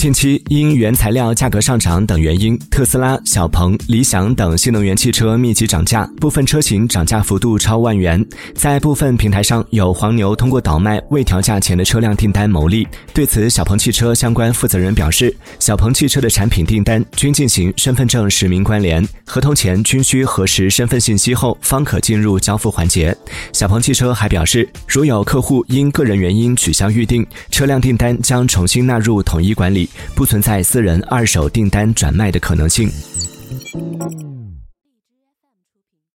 近期因原材料价格上涨等原因，特斯拉、小鹏、理想等新能源汽车密集涨价，部分车型涨价幅度超万元。在部分平台上，有黄牛通过倒卖未调价前的车辆订单牟利。对此，小鹏汽车相关负责人表示，小鹏汽车的产品订单均进行身份证实名关联，合同前均需核实身份信息后方可进入交付环节。小鹏汽车还表示，如有客户因个人原因取消预订，车辆订单将重新纳入统一管理。不存在私人二手订单转卖的可能性。